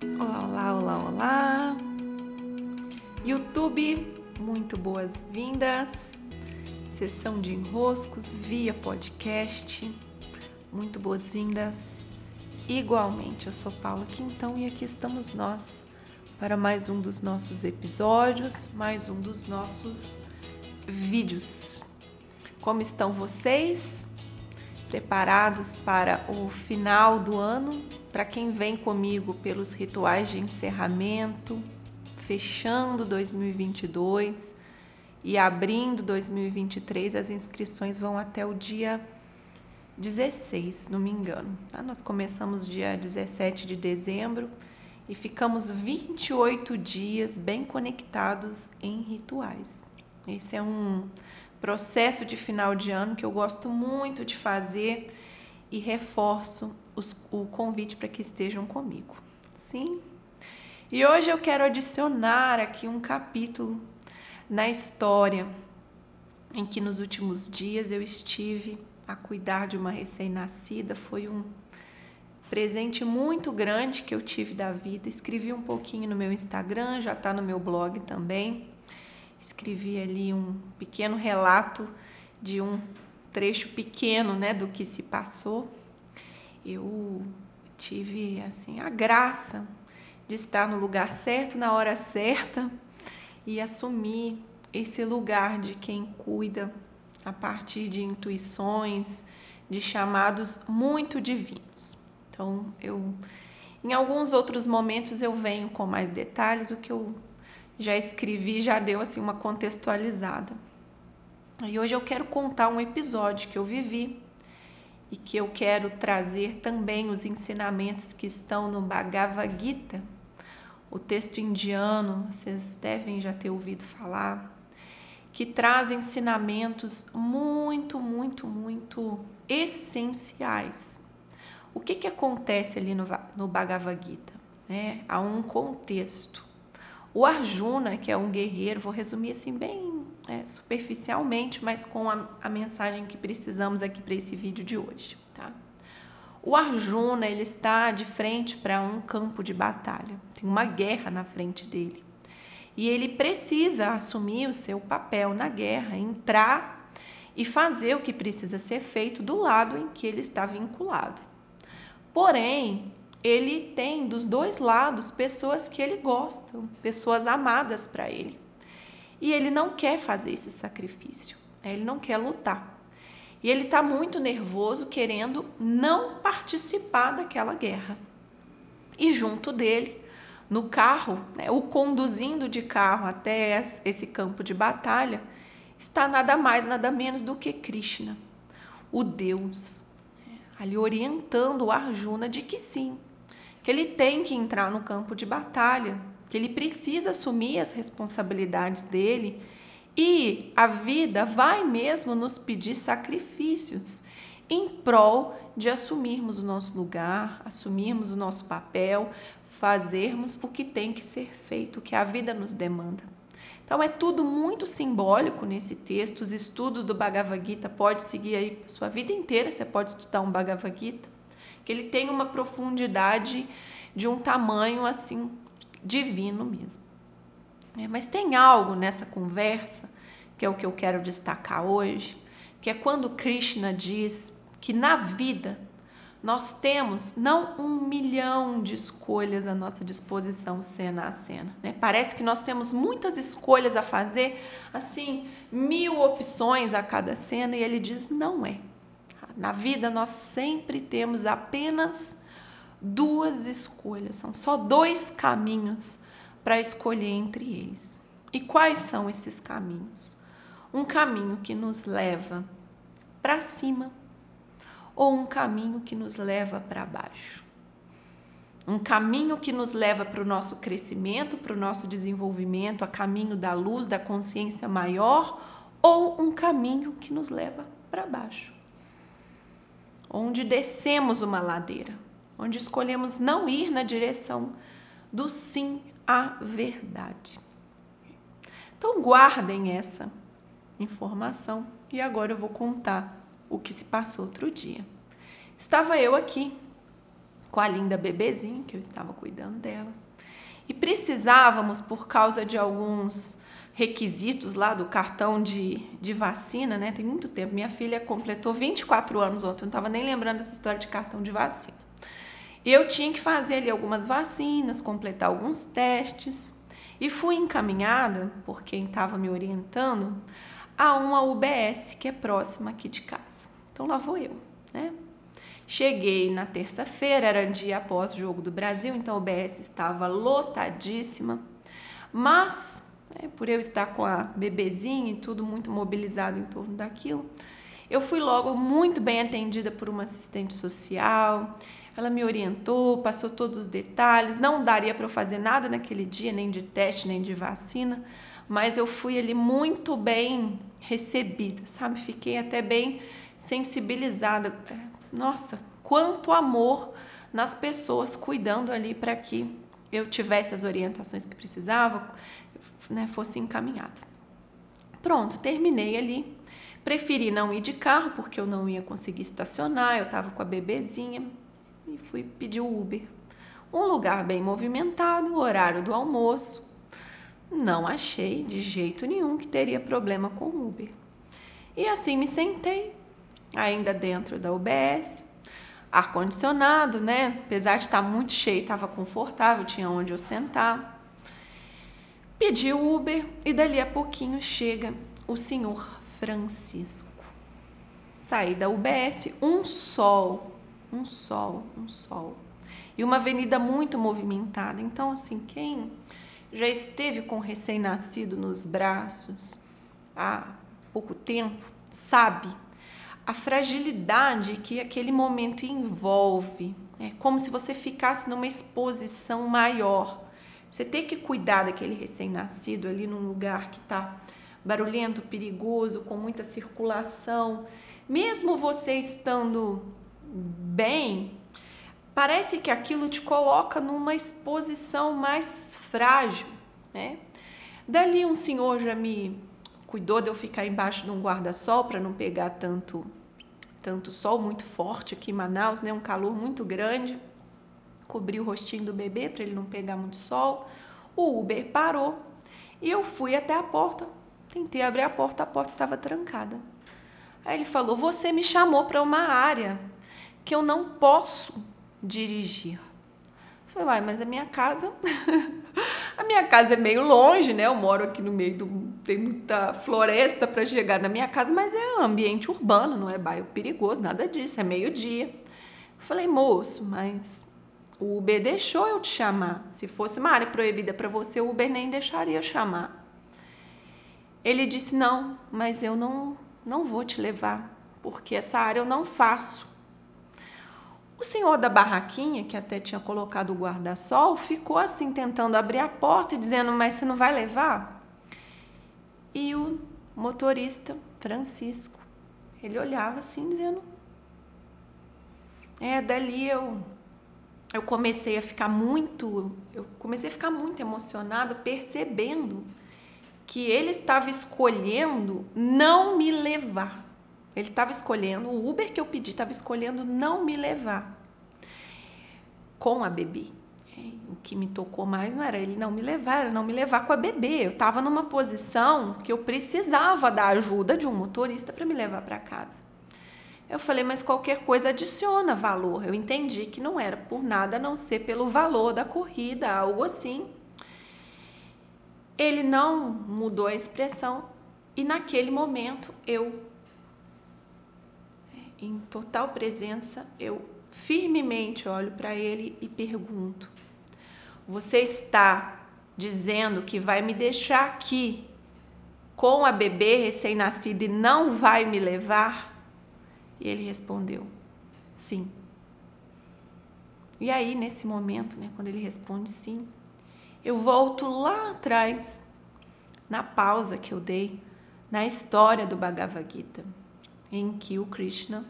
Olá, olá, olá! YouTube, muito boas-vindas. Sessão de enroscos via podcast, muito boas-vindas. Igualmente, eu sou Paula Quintão e aqui estamos nós para mais um dos nossos episódios, mais um dos nossos vídeos. Como estão vocês? Preparados para o final do ano? Para quem vem comigo pelos rituais de encerramento, fechando 2022 e abrindo 2023, as inscrições vão até o dia 16, se não me engano. Tá? Nós começamos dia 17 de dezembro e ficamos 28 dias bem conectados em rituais. Esse é um processo de final de ano que eu gosto muito de fazer e reforço os, o convite para que estejam comigo. Sim? E hoje eu quero adicionar aqui um capítulo na história em que nos últimos dias eu estive a cuidar de uma recém-nascida. Foi um presente muito grande que eu tive da vida. Escrevi um pouquinho no meu Instagram, já está no meu blog também. Escrevi ali um pequeno relato de um trecho pequeno, né, do que se passou. Eu tive assim a graça de estar no lugar certo na hora certa e assumir esse lugar de quem cuida a partir de intuições, de chamados muito divinos. Então, eu em alguns outros momentos eu venho com mais detalhes, o que eu já escrevi já deu assim uma contextualizada. E hoje eu quero contar um episódio que eu vivi e que eu quero trazer também os ensinamentos que estão no Bhagavad Gita, o texto indiano, vocês devem já ter ouvido falar, que traz ensinamentos muito, muito, muito essenciais. O que, que acontece ali no, no Bhagavad Gita? Né? Há um contexto. O Arjuna, que é um guerreiro, vou resumir assim bem é, superficialmente, mas com a, a mensagem que precisamos aqui para esse vídeo de hoje. Tá? O Arjuna ele está de frente para um campo de batalha, tem uma guerra na frente dele. E ele precisa assumir o seu papel na guerra, entrar e fazer o que precisa ser feito do lado em que ele está vinculado. Porém, ele tem dos dois lados pessoas que ele gosta, pessoas amadas para ele. E ele não quer fazer esse sacrifício, né? ele não quer lutar. E ele está muito nervoso, querendo não participar daquela guerra. E junto dele, no carro, né, o conduzindo de carro até esse campo de batalha, está nada mais, nada menos do que Krishna, o Deus, né, ali orientando o Arjuna de que sim, que ele tem que entrar no campo de batalha, que ele precisa assumir as responsabilidades dele e a vida vai mesmo nos pedir sacrifícios em prol de assumirmos o nosso lugar, assumirmos o nosso papel, fazermos o que tem que ser feito, o que a vida nos demanda. Então é tudo muito simbólico nesse texto. Os estudos do Bhagavad Gita pode seguir aí sua vida inteira, você pode estudar um Bhagavad Gita, que ele tem uma profundidade de um tamanho assim divino mesmo. É, mas tem algo nessa conversa, que é o que eu quero destacar hoje, que é quando Krishna diz que na vida nós temos não um milhão de escolhas à nossa disposição cena a cena. Né? Parece que nós temos muitas escolhas a fazer, assim, mil opções a cada cena, e ele diz: não é. Na vida nós sempre temos apenas duas escolhas, são só dois caminhos para escolher entre eles. E quais são esses caminhos? Um caminho que nos leva para cima ou um caminho que nos leva para baixo. Um caminho que nos leva para o nosso crescimento, para o nosso desenvolvimento, a caminho da luz, da consciência maior, ou um caminho que nos leva para baixo, onde descemos uma ladeira, onde escolhemos não ir na direção do sim à verdade. Então, guardem essa informação e agora eu vou contar o que se passou outro dia. Estava eu aqui com a linda bebezinha, que eu estava cuidando dela. E precisávamos, por causa de alguns requisitos lá do cartão de, de vacina, né? Tem muito tempo. Minha filha completou 24 anos ontem, eu não estava nem lembrando dessa história de cartão de vacina. Eu tinha que fazer ali algumas vacinas, completar alguns testes. E fui encaminhada, por quem estava me orientando, a uma UBS que é próxima aqui de casa. Então lá vou eu, né? Cheguei na terça-feira, era dia após o jogo do Brasil, então a UBS estava lotadíssima. Mas, né, por eu estar com a bebezinha e tudo muito mobilizado em torno daquilo, eu fui logo muito bem atendida por uma assistente social. Ela me orientou, passou todos os detalhes. Não daria para eu fazer nada naquele dia, nem de teste, nem de vacina, mas eu fui ali muito bem recebida, sabe? Fiquei até bem sensibilizada é, nossa, quanto amor nas pessoas cuidando ali para que eu tivesse as orientações que precisava, né, fosse encaminhada. Pronto, terminei ali. Preferi não ir de carro porque eu não ia conseguir estacionar, eu estava com a bebezinha e fui pedir o Uber. Um lugar bem movimentado, horário do almoço. Não achei de jeito nenhum que teria problema com o Uber. E assim me sentei, ainda dentro da UBS, ar-condicionado, né? Apesar de estar muito cheio, estava confortável, tinha onde eu sentar. Pedi o Uber e dali a pouquinho chega o senhor Francisco. Saí da UBS, um sol, um sol, um sol. E uma avenida muito movimentada. Então, assim, quem já esteve com recém-nascido nos braços há pouco tempo, sabe a fragilidade que aquele momento envolve. É como se você ficasse numa exposição maior. Você tem que cuidar daquele recém-nascido ali num lugar que está barulhento, perigoso, com muita circulação. Mesmo você estando bem, parece que aquilo te coloca numa exposição mais frágil, né? Dali um senhor já me cuidou de eu ficar embaixo de um guarda-sol para não pegar tanto tanto sol muito forte aqui em Manaus, né? Um calor muito grande. Cobri o rostinho do bebê para ele não pegar muito sol. O Uber parou e eu fui até a porta. Tentei abrir a porta, a porta estava trancada. Aí ele falou: "Você me chamou para uma área que eu não posso dirigir". Eu falei: "Uai, mas a minha casa A minha casa é meio longe, né? Eu moro aqui no meio do. tem muita floresta para chegar na minha casa, mas é ambiente urbano, não é bairro perigoso, nada disso, é meio-dia. Falei, moço, mas o Uber deixou eu te chamar. Se fosse uma área proibida para você, o Uber nem deixaria chamar. Ele disse: Não, mas eu não, não vou te levar, porque essa área eu não faço. O senhor da barraquinha, que até tinha colocado o guarda-sol, ficou assim tentando abrir a porta e dizendo: Mas você não vai levar? E o motorista, Francisco, ele olhava assim, dizendo: É, dali eu. Eu comecei a ficar muito, eu comecei a ficar muito emocionada percebendo que ele estava escolhendo não me levar. Ele estava escolhendo, o Uber que eu pedi estava escolhendo não me levar com a bebê. O que me tocou mais não era ele não me levar, era não me levar com a bebê. Eu estava numa posição que eu precisava da ajuda de um motorista para me levar para casa. Eu falei, mas qualquer coisa adiciona valor. Eu entendi que não era por nada a não ser pelo valor da corrida, algo assim. Ele não mudou a expressão e naquele momento eu em total presença, eu firmemente olho para ele e pergunto: Você está dizendo que vai me deixar aqui com a bebê recém-nascida e não vai me levar? E ele respondeu: Sim. E aí, nesse momento, né, quando ele responde sim, eu volto lá atrás, na pausa que eu dei, na história do Bhagavad Gita em que o Krishna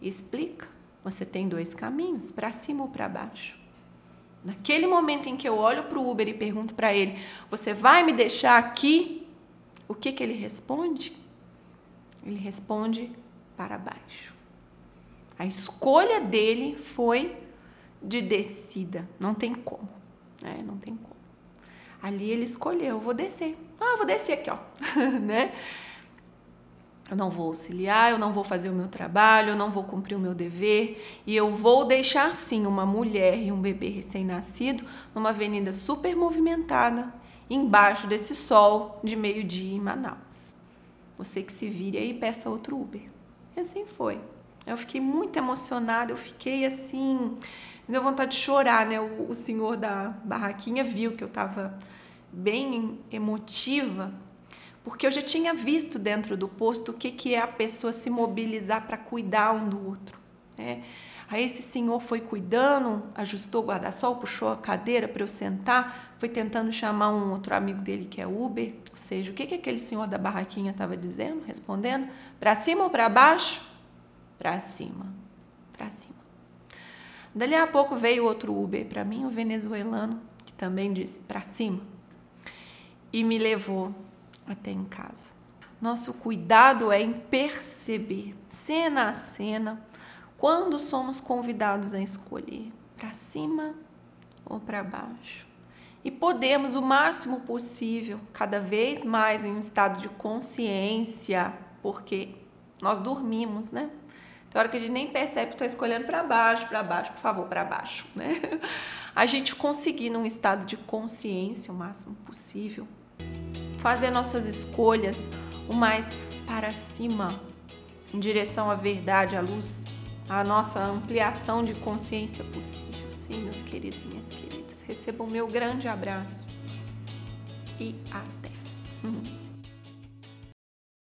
explica: você tem dois caminhos, para cima ou para baixo. Naquele momento em que eu olho para o Uber e pergunto para ele: Você vai me deixar aqui? O que, que ele responde? Ele responde para baixo. A escolha dele foi de descida, não tem como, né? Não tem como. Ali ele escolheu, vou descer. Ah, vou descer aqui, ó, né? Eu não vou auxiliar, eu não vou fazer o meu trabalho, eu não vou cumprir o meu dever e eu vou deixar sim uma mulher e um bebê recém-nascido numa avenida super movimentada, embaixo desse sol de meio-dia em Manaus. Você que se vire aí e peça outro Uber. E assim foi. Eu fiquei muito emocionada, eu fiquei assim, me deu vontade de chorar, né? O, o senhor da barraquinha viu que eu estava bem emotiva porque eu já tinha visto dentro do posto o que, que é a pessoa se mobilizar para cuidar um do outro. Né? Aí esse senhor foi cuidando, ajustou o guarda-sol, puxou a cadeira para eu sentar, foi tentando chamar um outro amigo dele que é Uber. Ou seja, o que, que aquele senhor da barraquinha estava dizendo, respondendo? Para cima ou para baixo? Para cima, para cima. Dali a pouco veio outro Uber para mim, o venezuelano, que também disse para cima. E me levou até em casa. Nosso cuidado é em perceber, cena a cena, quando somos convidados a escolher para cima ou para baixo. E podemos, o máximo possível, cada vez mais em um estado de consciência, porque nós dormimos, né? Tem hora que a gente nem percebe que estou escolhendo para baixo, para baixo, por favor, para baixo, né? A gente conseguir num estado de consciência o máximo possível, fazer nossas escolhas o mais para cima, em direção à verdade, à luz, à nossa ampliação de consciência possível. Sim, meus queridos e minhas queridas, recebam meu grande abraço e até.